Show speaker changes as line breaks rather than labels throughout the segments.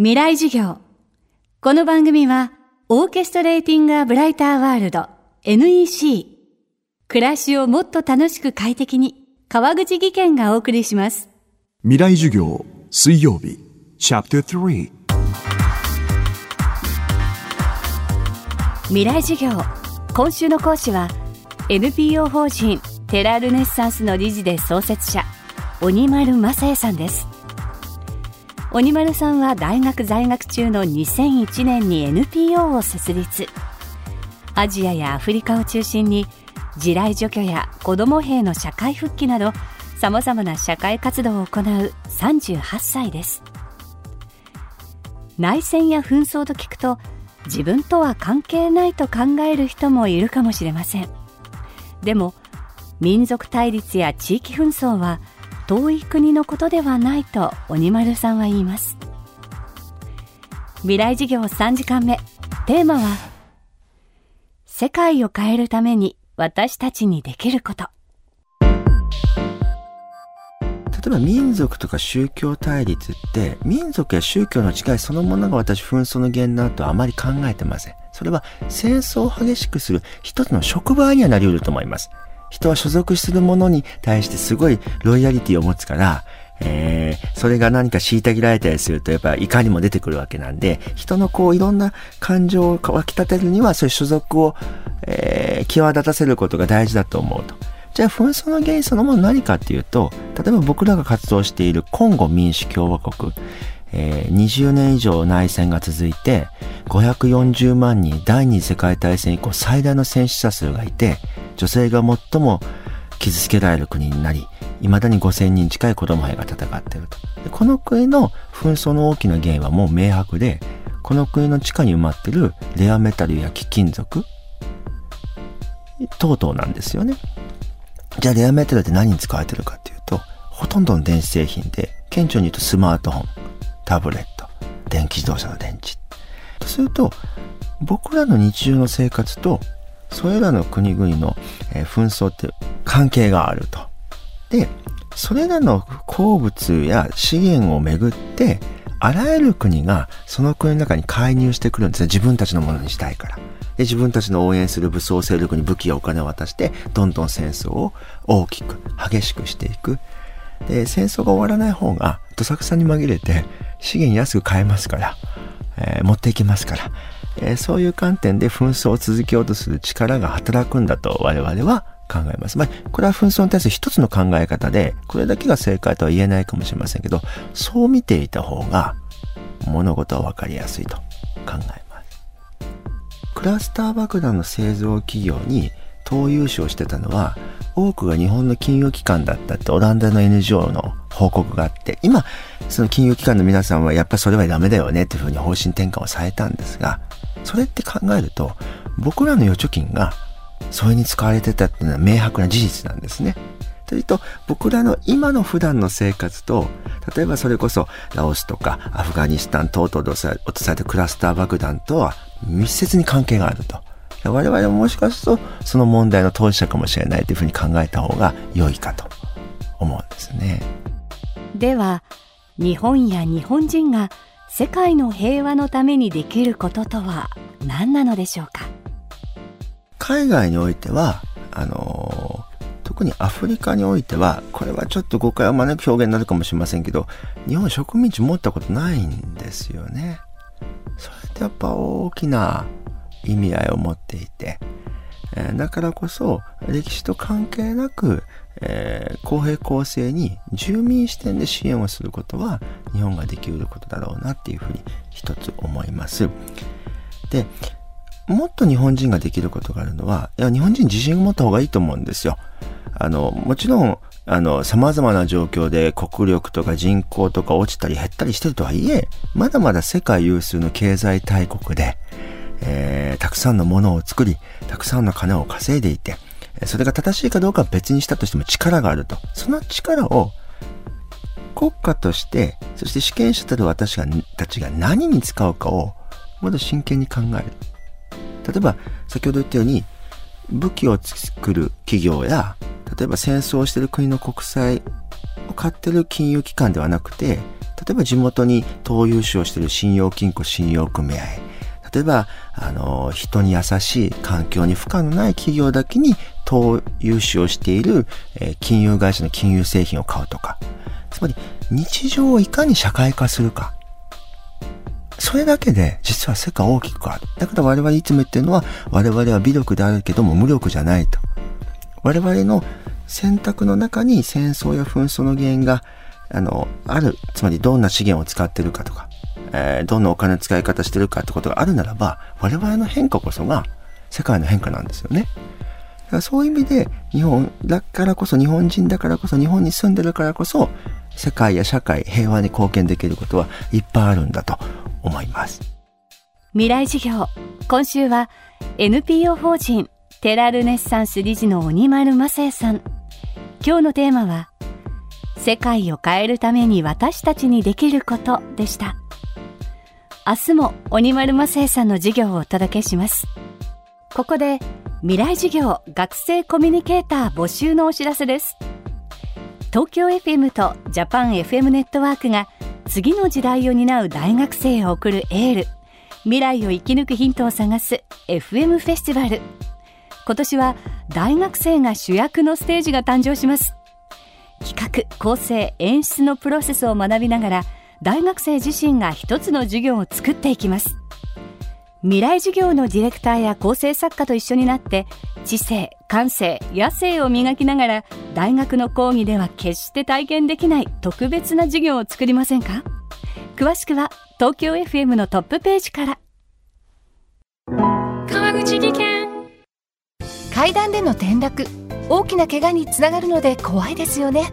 未来授業。この番組は、オーケストレーティング・ア・ブライター・ワールド NEC。暮らしをもっと楽しく快適に、川口義賢がお送りします。
未来授業水曜日チャプター3
未来授業。今週の講師は、NPO 法人テラルネッサンスの理事で創設者、鬼丸正也さんです。鬼丸さんは大学在学中の2001年に NPO を設立。アジアやアフリカを中心に地雷除去や子ども兵の社会復帰などさまざまな社会活動を行う38歳です。内戦や紛争と聞くと自分とは関係ないと考える人もいるかもしれません。でも民族対立や地域紛争は遠い国のことではないと鬼丸さんは言います未来事業3時間目テーマは世界を変えるために私たちにできること
例えば民族とか宗教対立って民族や宗教の違いそのものが私紛争の原因だとはあまり考えてません。それは戦争を激しくする一つの触媒にはなり得ると思います。人は所属するものに対してすごいロイヤリティを持つから、えー、それが何か虐げられたりするとやっぱ怒りも出てくるわけなんで、人のこういろんな感情を湧き立てるにはそういう所属を、えー、際立たせることが大事だと思うと。じゃあ紛争の原因そのもの何かっていうと、例えば僕らが活動しているコンゴ民主共和国、えー、20年以上内戦が続いて、540万人第二次世界大戦以降最大の戦死者数がいて、女性が最も傷つけられる国になり、未だに5000人近い子供兵が戦っていると。この国の紛争の大きな原因はもう明白で、この国の地下に埋まってるレアメタルや貴金属等々なんですよね。じゃあレアメタルって何に使われてるかっていうと、ほとんどの電子製品で、顕著に言うとスマートフォン、タブレット、電気自動車の電池。とすると、僕らの日常の生活と、それらの国々の、紛争って関係があると。で、それらの鉱物や資源をめぐって、あらゆる国がその国の中に介入してくるんですね。自分たちのものにしたいから。で、自分たちの応援する武装勢力に武器やお金を渡して、どんどん戦争を大きく、激しくしていく。で、戦争が終わらない方が、どさくさに紛れて、資源安く買えますから、えー持っていけますから、えーそういう観点で紛争を続けようとする力が働くんだと我々は考えます。まあ、これは紛争に対する一つの考え方で、これだけが正解とは言えないかもしれませんけど、そう見ていた方が、物事は分かりやすいと考えます。クラスター爆弾の製造企業に投融資をしてたのは、多くが日本の金融機関だったってオランダの NGO の報告があって、今、その金融機関の皆さんはやっぱりそれはダメだよねっていうふうに方針転換をされたんですが、それって考えると、僕らの預貯金がそれに使われてたっていうのは明白な事実なんですね。というと、僕らの今の普段の生活と、例えばそれこそラオスとかアフガニスタン等々で落とされたクラスター爆弾とは密接に関係があると。我々ももしかするとその問題の当事者かもしれないというふうに考えた方が良いかと思うんですね。
では日本や日本人が世界の平和のためにできることとは何なのでしょうか？
海外においては、あの特にアフリカにおいては、これはちょっと誤解を招く表現になるかもしれませんけど、日本植民地持ったことないんですよね。それってやっぱ大きな意味合いを持っていて、えだからこそ歴史と関係なく、えー公平公正に住民視点で支援をすることは日本ができることだろうなっていうふうに一つ思います。で、もっと日本人ができることがあるのは、いや、日本人自信を持った方がいいと思うんですよ。あの、もちろん、あの、様々な状況で国力とか人口とか落ちたり減ったりしてるとはいえ、まだまだ世界有数の経済大国で、えーたくさんのものを作り、たくさんの金を稼いでいて、それが正しいかどうかは別にしたとしても力があると。その力を国家として、そして主権者たる私がたちが何に使うかを、もっと真剣に考える。例えば、先ほど言ったように、武器を作る企業や、例えば戦争をしている国の国債を買ってる金融機関ではなくて、例えば地元に投融資をしている信用金庫信用組合例えばあの人に優しい環境に負荷のない企業だけに投融資をしている、えー、金融会社の金融製品を買うとかつまり日常をいかに社会化するかそれだけで実は世界大きく変わる。だから我々いつも言ってるのは我々は微力であるけども無力じゃないと。我々の選択の中に戦争や紛争の原因があの、ある、つまりどんな資源を使ってるかとか、えー、どんなお金の使い方してるかってことがあるならば、我々の変化こそが世界の変化なんですよね。だからそういう意味で、日本だからこそ、日本人だからこそ、日本に住んでるからこそ、世界や社会、平和に貢献できることはいっぱいあるんだと思います。
未来事業。今週は NPO 法人テラルネッサンス理事の鬼丸正恵さん。今日のテーマは世界を変えるために私たちにできることでした。明日も鬼丸正恵さんの授業をお届けします。ここで未来授業学生コミュニケーター募集のお知らせです。東京 FM とジャパン FM ネットワークが次の時代を担う大学生を送るエール。未来を生き抜くヒントを探す FM フェスティバル。今年は大学生が主役のステージが誕生します。企画、構成、演出のプロセスを学びながら大学生自身が一つの授業を作っていきます。未来授業のディレクターや構成作家と一緒になって知性、感性、野性を磨きながら大学の講義では決して体験できない特別な授業を作りませんか？詳しくは東京 FM のトップページから。
川口技研。階段での転落。大きな怪我につながるので怖いですよね。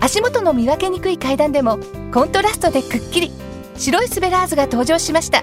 足元の見分けにくい階段でもコントラストでくっきり。白いスベラーズが登場しました